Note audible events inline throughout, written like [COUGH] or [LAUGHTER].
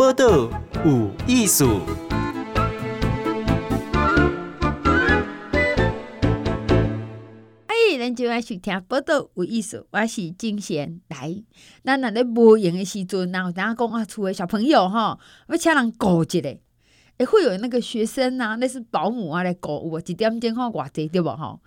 报道有艺术。哎，咱就爱去听报道有艺术，我是金贤来。咱若咧无闲的时阵，然后等下讲啊，厝的小朋友吼，要请人顾一下，会会有那个学生啊，那是保姆啊来顾，有无？一点钟看偌济对无吼？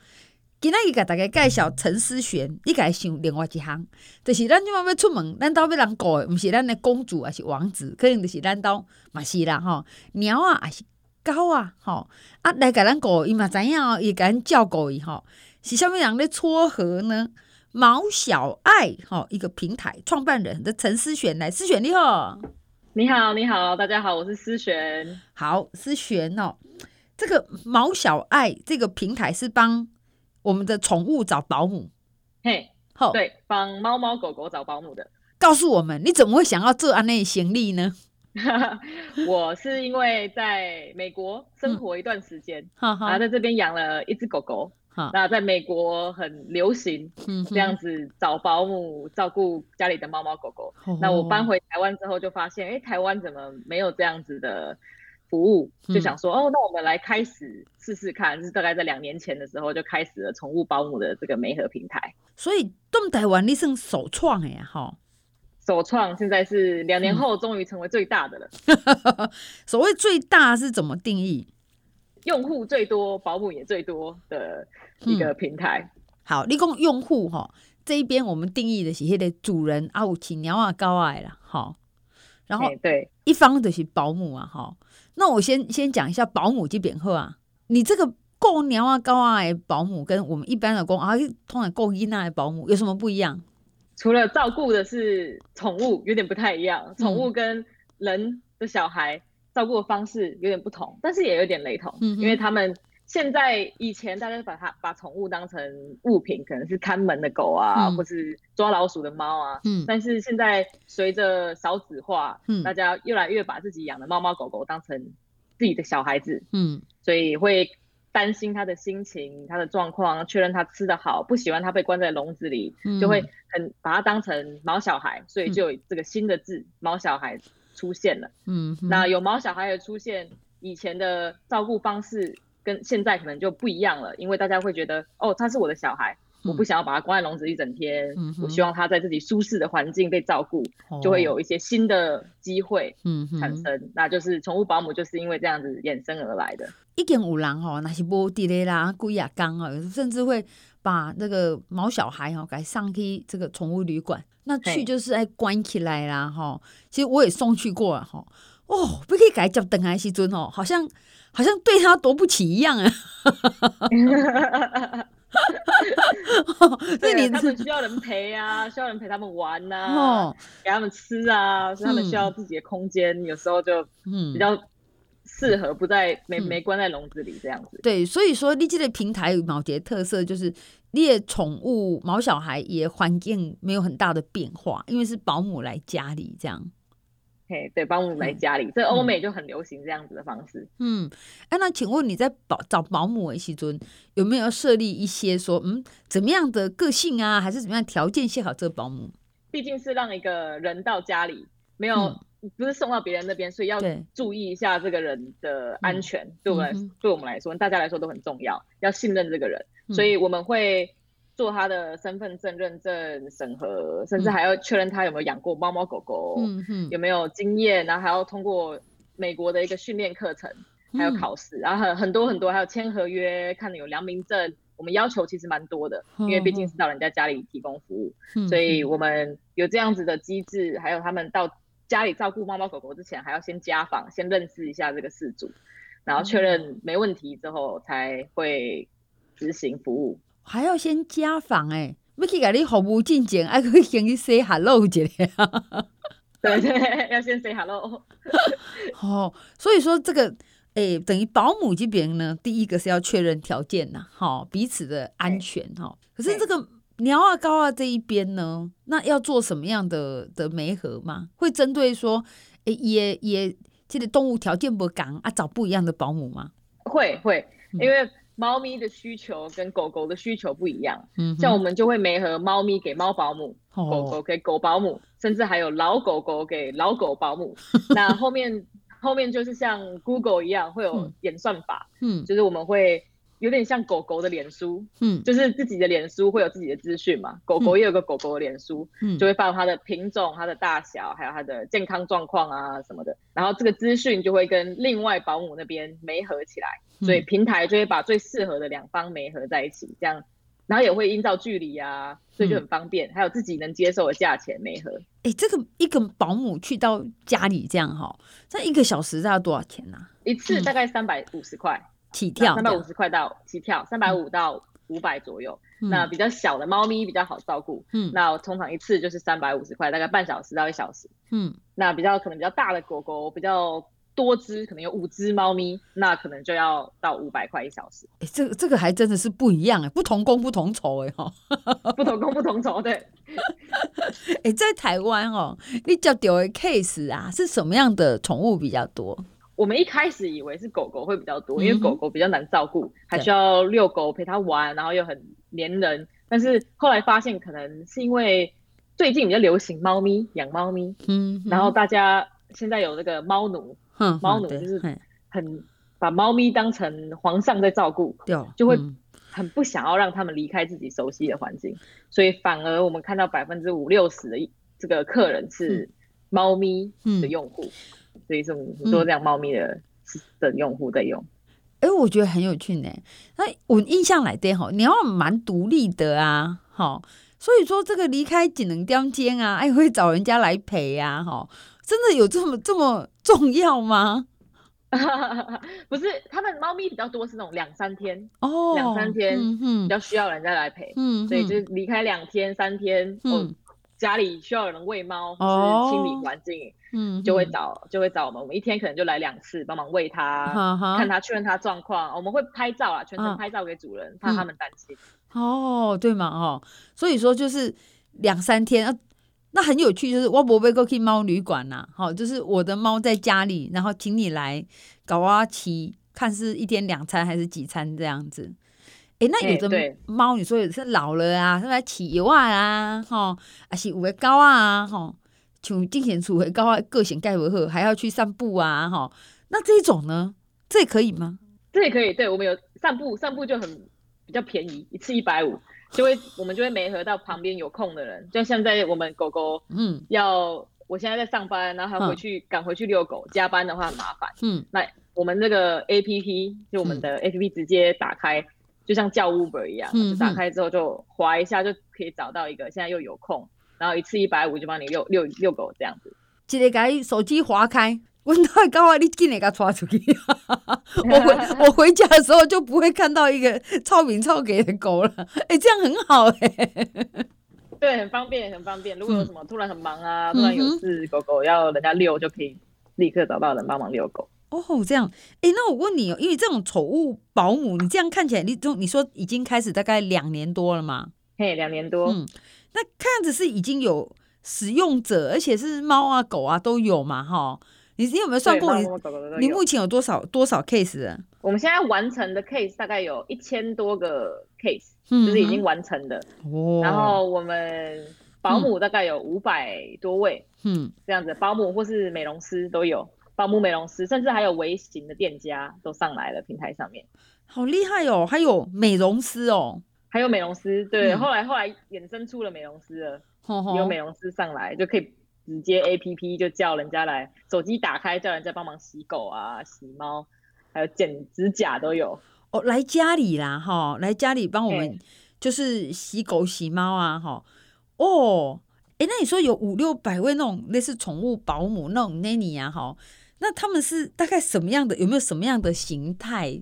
今仔日甲大家介绍陈思璇，你家想另外一项，就是咱即满要出门，咱兜要人顾诶，毋是咱诶公主，还是王子，可能就是咱兜嘛是啦吼，猫啊，还是狗啊，吼啊来甲咱顾，伊嘛知影哦，伊甲咱照顾伊吼，是啥物人咧撮合呢？毛小爱吼，一个平台创办人的陈思璇来，思璇你好，你好，你好，大家好，我是思璇。好，思璇哦，这个毛小爱这个平台是帮。我们的宠物找保姆，嘿，好，对，帮猫猫狗狗找保姆的。告诉我们，你怎么会想要做安内行李呢？[LAUGHS] 我是因为在美国生活一段时间，嗯、然后在这边养了一只狗狗。嗯、那在美国很流行这样子找保姆照顾家里的猫猫狗狗。嗯、那我搬回台湾之后就发现，哎，台湾怎么没有这样子的？服务就想说、嗯、哦，那我们来开始试试看，就是大概在两年前的时候就开始了宠物保姆的这个媒合平台。所以，东台湾你是首创哎哈，首创现在是两年后终于成为最大的了。嗯、所谓最大是怎么定义？用户最多，保姆也最多的一个平台。嗯、好，你讲用户哈，这一边我们定义的是迄个主人啊，有请鸟啊高矮啦，哈，然后对一方就是保姆啊，哈。那我先先讲一下保姆及扁鹤啊，你这个够娘啊高啊的保姆跟我们一般的公啊，通常顾囡仔的保姆有什么不一样？除了照顾的是宠物，有点不太一样。宠物跟人的小孩照顾的方式有点不同，但是也有点雷同，嗯、因为他们现在以前大家把它把宠物当成物品，可能是看门的狗啊，嗯、或是抓老鼠的猫啊。嗯，但是现在随着少子化，嗯，大家越来越把自己养的猫猫狗狗当成自己的小孩子，嗯，所以会担心它的心情、它的状况，确认它吃得好，不喜欢它被关在笼子里，嗯、就会很把它当成毛小孩，所以就有这个新的字“毛小孩”出现了。嗯，那有毛小孩的出现，以前的照顾方式。跟现在可能就不一样了，因为大家会觉得，哦，他是我的小孩，嗯、我不想要把他关在笼子一整天，嗯、我希望他在自己舒适的环境被照顾，哦、就会有一些新的机会产生。嗯、那就是宠物保姆就是因为这样子衍生而来的。一点五郎哦，那些波地雷啦、龟亚刚啊，甚至会把那个毛小孩哦，给上去这个宠物旅馆，那去就是哎关起来啦哈。其实我也送去过了哈，哦，不可以改叫等来西尊哦，好像。好像对他多不起一样啊！[LAUGHS] 对，你他们需要人陪啊，[LAUGHS] 需要人陪他们玩呐、啊，哦、给他们吃啊，所以他们需要自己的空间，嗯、有时候就嗯比较适合不在没、嗯、没关在笼子里这样子。对，所以说你这个平台有毛节特色，就是你的宠物毛小孩也环境没有很大的变化，因为是保姆来家里这样。嘿，对，保姆来家里，所以欧美就很流行这样子的方式。嗯，哎、嗯，那请问你在保找保姆的时阵，有没有设立一些说，嗯，怎么样的个性啊，还是怎么样条件适合这个保姆？毕竟是让一个人到家里，没有、嗯、不是送到别人那边，所以要注意一下这个人的安全。对，对我们，嗯、对我们来说，大家来说都很重要，要信任这个人，嗯、所以我们会。做他的身份证认证审核，甚至还要确认他有没有养过猫猫狗狗，有没有经验，然后还要通过美国的一个训练课程，还有考试，嗯、然后很很多很多，还有签合约，看有良民证。我们要求其实蛮多的，因为毕竟是到人家家里提供服务，嗯、所以我们有这样子的机制，还有他们到家里照顾猫猫狗狗之前，还要先家访，先认识一下这个事主，然后确认没问题之后才会执行服务。还要先家访哎、欸，要去给你服务进前，还可以先去 say hello 一下。对对，[LAUGHS] 要先 say hello。[LAUGHS] 哦，所以说这个诶、欸，等于保姆这边呢，第一个是要确认条件呐，哈，彼此的安全哈。对可是这个猫啊狗啊这一边呢，那要做什么样的的媒合吗？会针对说，诶、欸，也也这个动物条件不刚啊，找不一样的保姆吗？会会，因为。猫咪的需求跟狗狗的需求不一样，嗯，像我们就会没合猫咪给猫保姆，狗狗给狗保姆，甚至还有老狗狗给老狗保姆。[LAUGHS] 那后面后面就是像 Google 一样会有演算法，嗯，就是我们会。有点像狗狗的脸书，嗯，就是自己的脸书会有自己的资讯嘛，狗狗也有个狗狗的脸书，嗯，就会放它的品种、它的大小，还有它的健康状况啊什么的，然后这个资讯就会跟另外保姆那边媒合起来，所以平台就会把最适合的两方媒合在一起，这样，然后也会依照距离啊，所以就很方便，还有自己能接受的价钱媒合。哎、欸，这个一个保姆去到家里这样哈，这一个小时大概多少钱呢？一次大概三百五十块。起跳三百五十块到起跳三百五到五百左右，嗯、那比较小的猫咪比较好照顾，嗯，那通常一次就是三百五十块，大概半小时到一小时，嗯，那比较可能比较大的狗狗比较多只，可能有五只猫咪，那可能就要到五百块一小时。哎、欸，这个这个还真的是不一样哎，不同工不同酬哎哈，[LAUGHS] 不同工不同酬，对。哎、欸，在台湾哦，你叫丢的 case 啊，是什么样的宠物比较多？我们一开始以为是狗狗会比较多，因为狗狗比较难照顾，还需要遛狗陪它玩，然后又很黏人。但是后来发现，可能是因为最近比较流行猫咪，养猫咪，嗯，然后大家现在有那个猫奴，猫奴就是很把猫咪当成皇上在照顾，就会很不想要让他们离开自己熟悉的环境，所以反而我们看到百分之五六十的这个客人是猫咪的用户。所以是很多这样猫咪的、嗯、的用户在用，哎、欸，我觉得很有趣呢。那我印象来的哈，你要蛮独立的啊，哈，所以说这个离开只能叼间啊，哎，会找人家来陪呀、啊，哈，真的有这么这么重要吗？[LAUGHS] 不是，他们猫咪比较多是那种两三天哦，两三天，嗯比较需要人家来陪，嗯，所以就是离开两天三天，嗯。家里需要有人喂猫，或是清理环境，嗯，就会找就会找我们。我们一天可能就来两次，帮忙喂它，看它确认它状况。我们会拍照啊，全程拍照给主人，怕他们担心。哦，对嘛，哦，所以说就是两三天啊，那很有趣，就是我不会过去猫旅馆呐，好，就是我的猫在家里，然后请你来搞啊骑，看是一天两餐还是几餐这样子。那有的猫，你说也是老了啊，是来起油啊，吼，还是有的狗啊，吼，像之前处的狗啊，个性盖不好，还要去散步啊，吼，那这种呢，这也可以吗？这也可以，对，我们有散步，散步就很比较便宜，一次一百五，就会我们就会媒合到旁边有空的人，就像在我们狗狗，嗯，要我现在在上班，然后还回去赶、嗯、回去遛狗，加班的话很麻烦，嗯，那我们这个 A P P 就我们的 A P P 直接打开。嗯就像叫 Uber 一样，嗯、就打开之后就滑一下就可以找到一个，现在又有空，然后一次一百五就帮你遛遛遛狗这样子。直接给手机划开，我太高啊！你进来给它抓出去。[LAUGHS] 我回 [LAUGHS] 我回家的时候就不会看到一个超名超给的狗了。哎、欸，这样很好哎、欸。[LAUGHS] 对，很方便，很方便。如果有什么突然很忙啊，嗯、突然有事，狗狗要人家遛，就可以立刻找到人帮忙遛狗。哦，这样，哎，那我问你哦，因为这种宠物保姆，你这样看起来，你就你说已经开始大概两年多了嘛？嘿，两年多。嗯，那看样子是已经有使用者，而且是猫啊狗啊都有嘛？哈，你你有没有算过你？你目前有多少多少 case 啊？我们现在完成的 case 大概有一千多个 case，嗯，就是已经完成的。哦。然后我们保姆大概有五百多位，嗯，这样子，保姆或是美容师都有。保姆、美容师，甚至还有微型的店家都上来了平台上面，好厉害哦！还有美容师哦，还有美容师，对，嗯、后来后来衍生出了美容师了，有美容师上来就可以直接 APP 就叫人家来，手机打开叫人家帮忙洗狗啊、洗猫，还有剪指甲都有哦，来家里啦哈，来家里帮我们就是洗狗、洗猫啊哈，哦，哎，那你说有五六百位那种类似宠物保姆那种 nanny 啊哈？那他们是大概什么样的？有没有什么样的形态？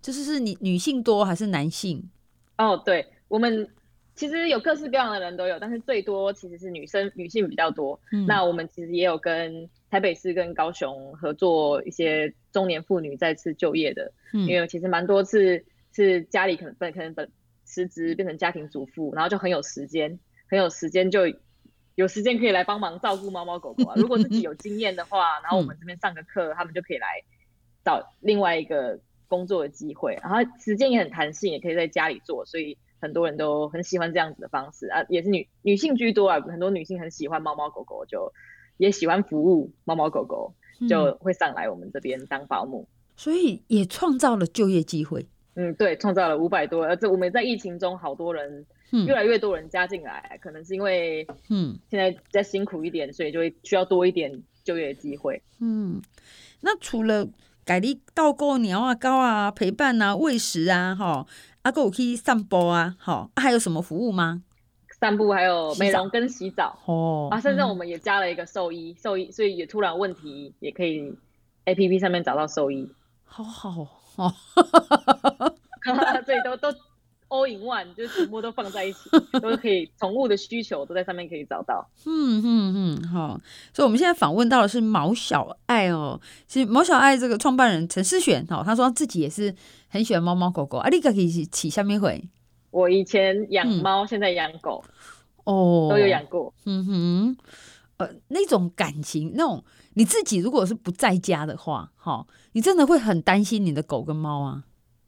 就是是女女性多还是男性？哦，对，我们其实有各式各样的人都有，但是最多其实是女生，女性比较多。嗯、那我们其实也有跟台北市跟高雄合作一些中年妇女再次就业的，嗯、因为其实蛮多次是家里可能本可能本辞职变成家庭主妇，然后就很有时间，很有时间就。有时间可以来帮忙照顾猫猫狗狗啊！如果自己有 [LAUGHS] 经验的话，然后我们这边上个课，嗯、他们就可以来找另外一个工作的机会。然后时间也很弹性，也可以在家里做，所以很多人都很喜欢这样子的方式啊，也是女女性居多啊，很多女性很喜欢猫猫狗狗，就也喜欢服务猫猫狗狗，就会上来我们这边当保姆，嗯，所以也创造了就业机会。嗯，对，创造了五百多，而且我们在疫情中好多人，越来越多人加进来，嗯，可能是因为嗯。现在再辛苦一点，所以就会需要多一点就业机会。嗯，那除了改你照顾鸟啊、狗啊、陪伴啊、喂食啊，哈，阿哥有去散步啊，好，还有什么服务吗？散步还有美容跟洗澡。哦，啊，甚至我们也加了一个兽医，兽医，所以也突然问题也可以 APP 上面找到兽医，好好。哦，[LAUGHS] 对，都都 all in one，就是全部都放在一起，[LAUGHS] 都可以，宠物的需求都在上面可以找到。嗯嗯嗯，好，所以我们现在访问到的是毛小爱哦。其实毛小爱这个创办人陈思璇哦，他说他自己也是很喜欢猫猫狗狗。啊，你可以起下面回。我以前养猫，嗯，现在养狗，哦，都有养过。嗯哼，呃，那种感情，那种。你自己如果是不在家的话，哈，你真的会很担心你的狗跟猫啊？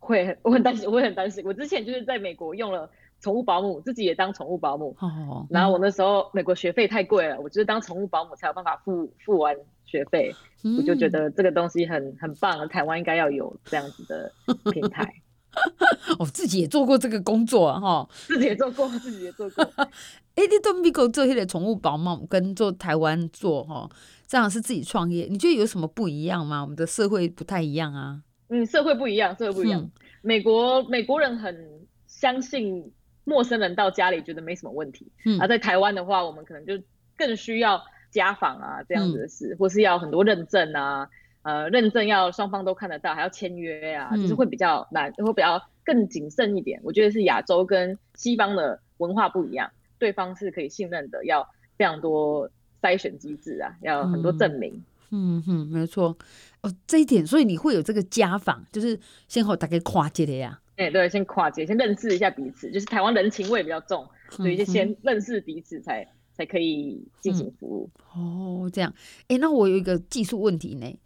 会，我很担心，我会很担心。我之前就是在美国用了宠物保姆，自己也当宠物保姆。哦。然后我那时候美国学费太贵了，我就是当宠物保姆才有办法付付完学费。嗯。我就觉得这个东西很很棒，台湾应该要有这样子的平台。[LAUGHS] 我、哦、自己也做过这个工作哈，[LAUGHS] 自己也做过，自己也做过。[LAUGHS] 哎、欸，你都美国做些的宠物保姆，跟做台湾做哈。这样是自己创业，你觉得有什么不一样吗？我们的社会不太一样啊。嗯，社会不一样，社会不一样。嗯、美国美国人很相信陌生人到家里觉得没什么问题。嗯，而在台湾的话，我们可能就更需要家访啊这样子的事，嗯、或是要很多认证啊，呃，认证要双方都看得到，还要签约啊，嗯、就是会比较难，会比较更谨慎一点。我觉得是亚洲跟西方的文化不一样，对方是可以信任的，要非常多。筛选机制啊，要很多证明。嗯嗯，没错。哦，这一点，所以你会有这个家访，就是先和大家跨界的呀。哎，对，先跨界，先认识一下彼此。就是台湾人情味比较重，所以就先认识彼此才，才、嗯、才可以进行服务、嗯。哦，这样。哎，那我有一个技术问题呢。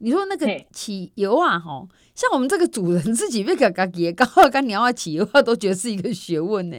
你说那个起油啊，哈，像我们这个主人自己被嘎嘎给刚好跟鸟啊起油啊，都觉得是一个学问呢。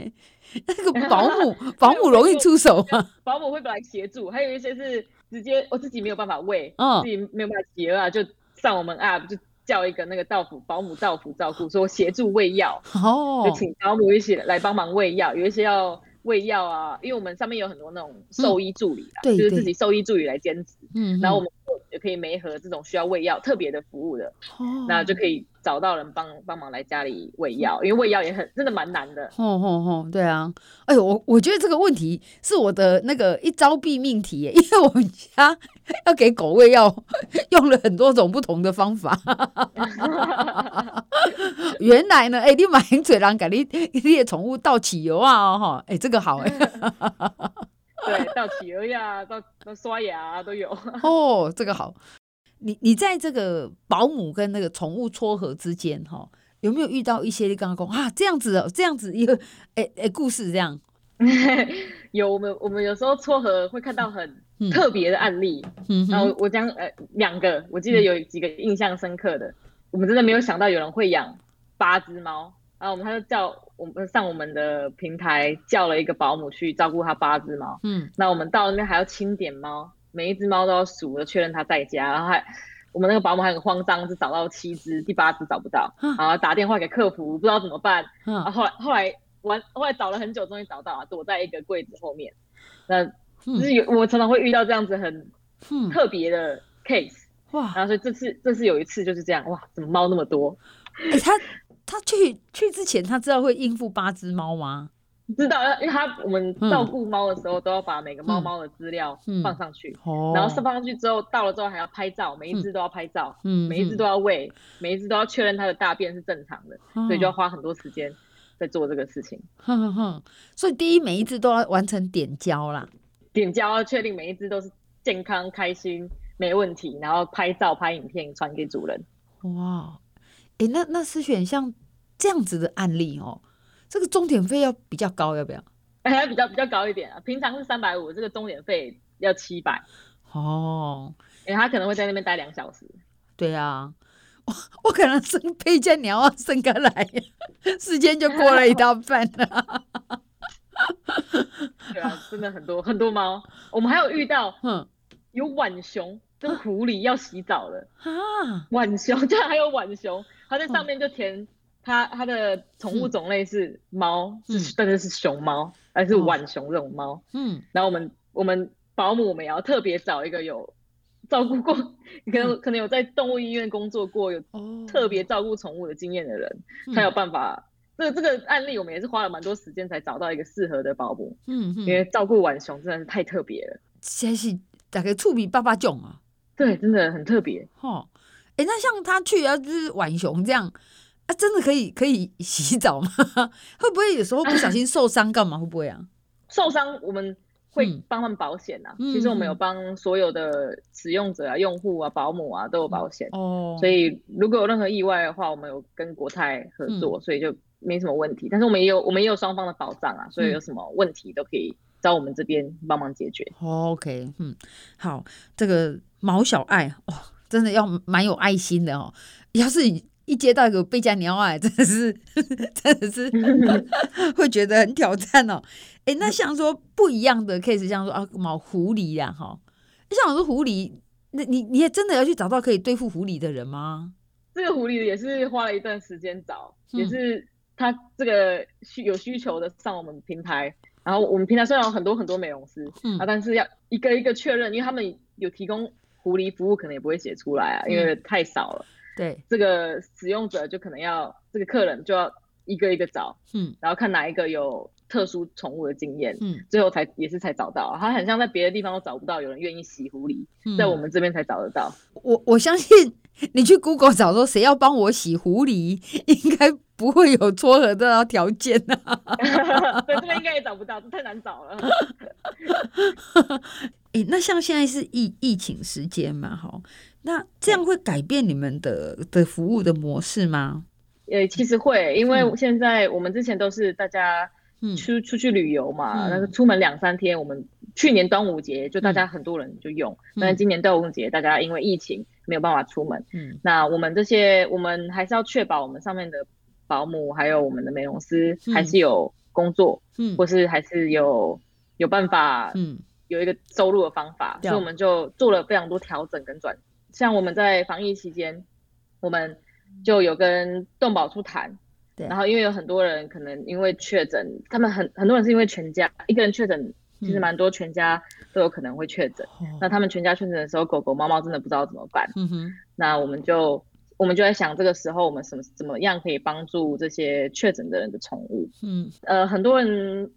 那个保姆，[LAUGHS] 保姆容易出手吗？[LAUGHS] 保姆会过来协助，还有一些是直接我自己没有办法喂，哦、自己没有办法洗啊，就上我们 app 就叫一个那个到府保姆到府照顾，说协助喂药，[LAUGHS] 哦，就请保姆一起来帮忙喂药，有一些要喂药啊，因为我们上面有很多那种兽医助理啊，嗯、就是自己兽医助理来兼职，嗯，然后我们也可以媒合这种需要喂药特别的服务的，哦，那就可以。找到人帮帮忙来家里喂药，因为喂药也很真的蛮难的。吼吼吼，对啊，哎呦，我我觉得这个问题是我的那个一招毙命题耶，因为我们家 [LAUGHS] 要给狗喂药，用了很多种不同的方法。[LAUGHS] 原来呢，哎、欸，你买嘴狼给你你的宠物倒汽油啊，哈，哎，这个好哎。对，到企鹅呀，到到刷牙、啊、都有。[LAUGHS] 哦，这个好。你你在这个保姆跟那个宠物撮合之间，哈，有没有遇到一些你刚刚讲啊这样子哦，这样子一个哎哎故事这样？[LAUGHS] 有，我们我们有时候撮合会看到很特别的案例，嗯，然后我讲呃两个，我记得有几个印象深刻的，嗯、我们真的没有想到有人会养八只猫，然后我们他就叫我们上我们的平台叫了一个保姆去照顾他八只猫，嗯，那我们到那边还要清点猫。每一只猫都要数了，确认它在家，然后还我们那个保姆还很慌张，是找到七只，第八只找不到，然后打电话给客服，不知道怎么办。然后后来后来完后来找了很久，终于找到了，躲在一个柜子后面。那就是有我常常会遇到这样子很特别的 case 哇，然后所以这次这次有一次就是这样哇，怎么猫那么多？欸、他他去去之前他知道会应付八只猫吗？知道，因为他我们照顾猫的时候都要把每个猫猫的资料放上去，然后放上去之后到了之后还要拍照，每一只都要拍照，每一只都要喂，每一只都要确认它的大便是正常的，所以就要花很多时间在做这个事情。[LAUGHS] 哼哼，所以第一每一只都要完成点胶啦，点胶要确定每一只都是健康开心没问题，然后拍照拍影片传给主人。哇，哎，那那是选像这样子的案例哦。这个钟点费要比较高，要不要？还 [LAUGHS] 要比较比较高一点啊！平常是三百五，这个钟点费要七百。哦，因为他可能会在那边待两小时。对啊，我我可能生配件鸟啊，生个来，时间就过了一大半了。对啊，真的很多很多猫。我们还有遇到，有浣熊跟狐狸要洗澡了啊！浣熊，[LAUGHS] 对，还有浣熊，它在上面就填它它的宠物种类是猫，是但是是熊猫，还是浣熊这种猫。嗯，然后我们我们保姆我们也要特别找一个有照顾过，可能可能有在动物医院工作过，有特别照顾宠物的经验的人，才有办法。这个这个案例，我们也是花了蛮多时间才找到一个适合的保姆。嗯，因为照顾浣熊真的是太特别了。真是大概触比爸爸囧啊。对，真的很特别。哦，哎，那像他去啊，就是浣熊这样啊，真的可以可以洗澡吗？[LAUGHS] 会不会有时候不小心受伤干嘛？会不会啊？受伤我们会帮他们保险啊。其实我们有帮所有的使用者啊、用户啊、保姆啊都有保险。哦。所以如果有任何意外的话，我们有跟国泰合作，所以就。没什么问题，但是我们也有我们也有双方的保障啊，所以有什么问题都可以找我们这边帮忙解决。嗯、OK，嗯，好，这个毛小爱哦，真的要蛮有爱心的哦。要是一接到一个贝加鸟 [LAUGHS] 爱，真的是真的是会觉得很挑战哦。哎，那像说不一样的 case，像说啊毛狐狸呀，哈，像我说狐狸，那你你也真的要去找到可以对付狐狸的人吗？这个狐狸也是花了一段时间找，也是。嗯他这个需有需求的上我们平台，然后我们平台虽然有很多很多美容师，嗯啊，但是要一个一个确认，因为他们有提供狐狸服务，可能也不会写出来啊，因为太少了。对，这个使用者就可能要这个客人就要一个一个找，嗯，然后看哪一个有特殊宠物的经验，嗯，最后才也是才找到。他很像在别的地方都找不到有人愿意洗狐狸，嗯，在我们这边才找得到。我我相信你去 Google 找说谁要帮我洗狐狸，应该。不会有撮合的条件呐、啊，[LAUGHS] 对，这边应该也找不到，这太难找了。[LAUGHS] 哎、欸，那像现在是疫疫情时间嘛，哈，那这样会改变你们的的服务的模式吗？呃，其实会，因为现在我们之前都是大家出、嗯、出去旅游嘛，那个、嗯、出门两三天，我们去年端午节就大家很多人就用，嗯、但是今年端午节大家因为疫情没有办法出门，嗯，那我们这些我们还是要确保我们上面的。保姆还有我们的美容师还是有工作，嗯，或是还是有有办法，嗯，有一个收入的方法，嗯、所以我们就做了非常多调整跟转。像我们在防疫期间，我们就有跟动保处谈，对，然后因为有很多人可能因为确诊，他们很很多人是因为全家一个人确诊，其实蛮多全家都有可能会确诊，嗯、那他们全家确诊的时候，狗狗猫猫真的不知道怎么办，嗯哼，那我们就。我们就在想，这个时候我们什么怎么样可以帮助这些确诊的人的宠物？嗯，呃，很多人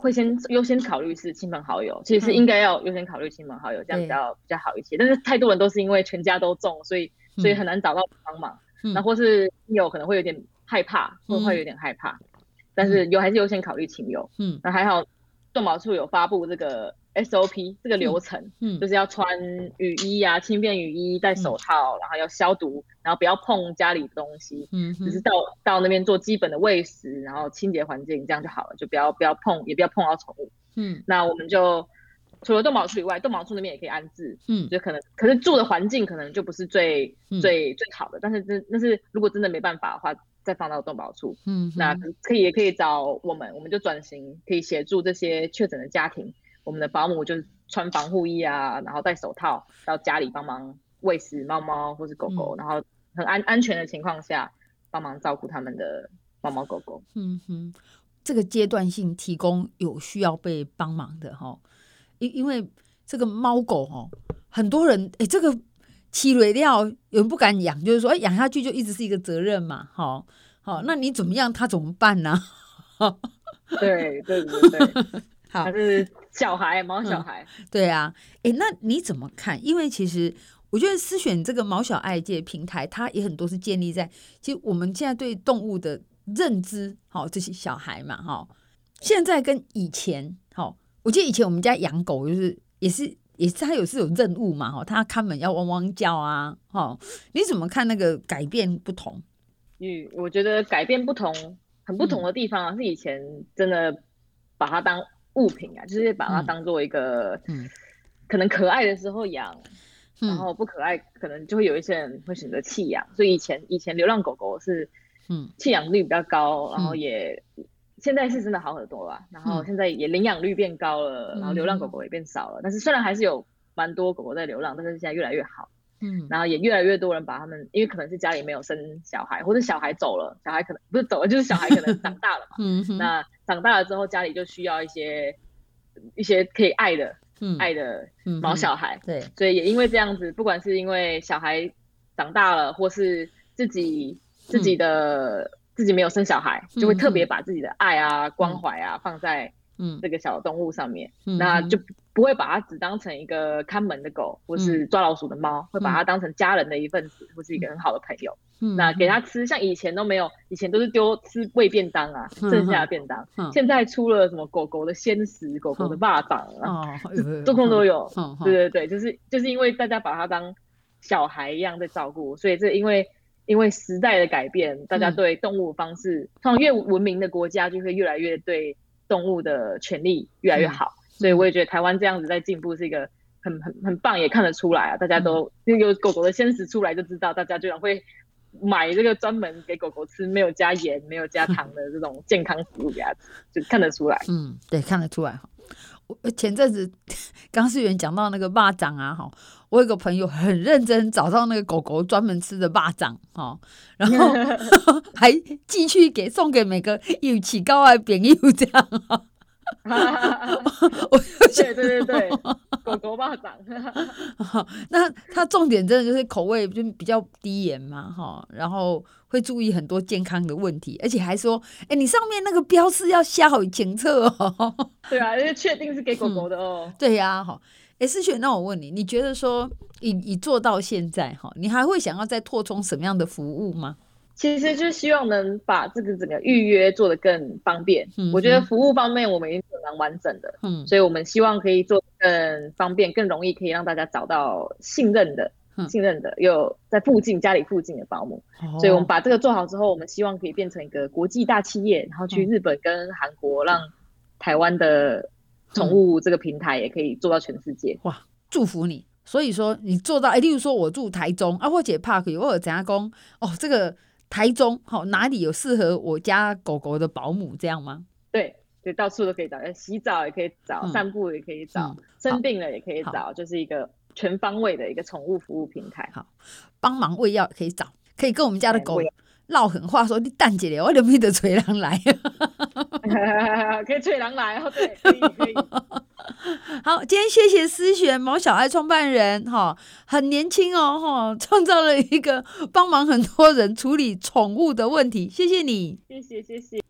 会先优先考虑是亲朋好友，其实是应该要优先考虑亲朋好友，这样比较比较好一些。但是太多人都是因为全家都中，所以所以很难找到帮忙。那或是亲友可能会有点害怕，会会有点害怕，但是有还是优先考虑亲友。嗯，那还好，动保处有发布这个。SOP 这个流程，嗯，嗯就是要穿雨衣啊，轻便雨衣，戴手套，嗯、然后要消毒，然后不要碰家里的东西，嗯哼，只是到到那边做基本的喂食，然后清洁环境，这样就好了，就不要不要碰，也不要碰到宠物，嗯，那我们就除了动保处以外，动保处那边也可以安置，嗯，就可能可是住的环境可能就不是最、嗯、最最好的，但是真那是如果真的没办法的话，再放到动保处，嗯。哼，那可以也可以找我们，我们就转型可以协助这些确诊的家庭。我们的保姆就是穿防护衣啊，然后戴手套到家里帮忙喂食猫猫或是狗狗，嗯、然后很安安全的情况下帮忙照顾他们的猫猫狗狗。嗯哼，这个阶段性提供有需要被帮忙的哈，因因为这个猫狗哈，很多人哎，这个饲料有人不敢养，就是说哎养下去就一直是一个责任嘛，好，好，那你怎么样？他怎么办呢？对对对对，[LAUGHS] 好，他是。小孩，毛小孩，嗯、对啊，哎，那你怎么看？因为其实我觉得思选这个毛小爱这平台，它也很多是建立在，其实我们现在对动物的认知，好，这些小孩嘛，哈，现在跟以前，好，我记得以前我们家养狗，就是也是也是它有是有任务嘛，哈，它看门要汪汪叫啊，哈，你怎么看那个改变不同？嗯，我觉得改变不同，很不同的地方啊，嗯、是以前真的把它当。物品啊，就是把它当做一个，嗯，可能可爱的时候养，然后不可爱，可能就会有一些人会选择弃养。所以以前以前流浪狗狗是，嗯，弃养率比较高，然后也现在是真的好很多了。然后现在也领养率变高了，然后流浪狗狗也变少了。但是虽然还是有蛮多狗狗在流浪，但是现在越来越好。嗯，然后也越来越多人把他们，因为可能是家里没有生小孩，或者小孩走了，小孩可能不是走了，就是小孩可能长大了嘛。嗯哼，[LAUGHS] 那长大了之后，家里就需要一些一些可以爱的。嗯，爱的毛小孩，对，所以也因为这样子，不管是因为小孩长大了，或是自己自己的自己没有生小孩，就会特别把自己的爱啊、关怀啊放在嗯。这个小动物上面，那就不会把它只当成一个看门的狗，或是抓老鼠的猫，会把它当成家人的一份子，或是一个很好的朋友。那给它吃，像以前都没有，以前都是丢吃喂便当啊，剩下的便当。现在出了什么狗狗的鲜食、狗狗的霸掌啊，通通都有。对对对，就是就是因为大家把它当小孩一样在照顾，所以这因为因为时代的改变，大家对动物方式，像越文明的国家就会越来越对动物的权利越来越好。所以我也觉得台湾这样子在进步是一个很很很棒，也看得出来啊，大家都有狗狗的鲜食出来就知道，大家居然会。买这个专门给狗狗吃，没有加盐、没有加糖的这种健康食物给它吃，就看得出来。嗯，对，看得出来。我前阵子 [LAUGHS] 刚是有人讲到那个蚂蚱啊，哈，我有个朋友很认真找到那个狗狗专门吃的蚂蚱，哈，然后 [LAUGHS] 还寄去给送给每个有起高 [LAUGHS] 爱扁友这样。[LAUGHS] 我对对对对，狗狗霸掌。[LAUGHS] 那它重点真的就是口味就比较低盐嘛，哈，然后会注意很多健康的问题，而且还说，哎、欸，你上面那个标示要下好检测哦。对啊，因为确定是给狗狗的哦。嗯、对呀、啊，哈，哎，思雪，那我问你，你觉得说，你你做到现在哈，你还会想要再扩充什么样的服务吗？其实就希望能把这个整个预约做得更方便。嗯、我觉得服务方面我们已经做蛮完整的，嗯，所以我们希望可以做更方便、更容易，可以让大家找到信任的、嗯、信任的又在附近家里附近的保姆。哦、所以我们把这个做好之后，我们希望可以变成一个国际大企业，然后去日本跟韩国，让台湾的宠物这个平台也可以做到全世界。哇，祝福你！所以说你做到，哎，例如说我住台中啊，或者 Park 有我有怎样讲哦，这个。台中好，哪里有适合我家狗狗的保姆这样吗？对，就到处都可以找，洗澡也可以找，嗯、散步也可以找，嗯、生病了也可以找，就是一个全方位的一个宠物服务平台。好，帮忙喂药也可以找，可以跟我们家的狗撂狠话说：“你蛋姐咧，我都没得催狼来。[LAUGHS] ”可以催人来哦，对，可以可以。[LAUGHS] 好，今天谢谢思璇毛小爱创办人哈，很年轻哦哈，创造了一个帮忙很多人处理宠物的问题，谢谢你，谢谢谢谢。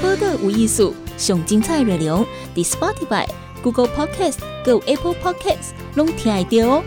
播的无艺术，上精彩内容，The Spotify、Google Podcast、Go Apple Podcasts，拢听得到哦。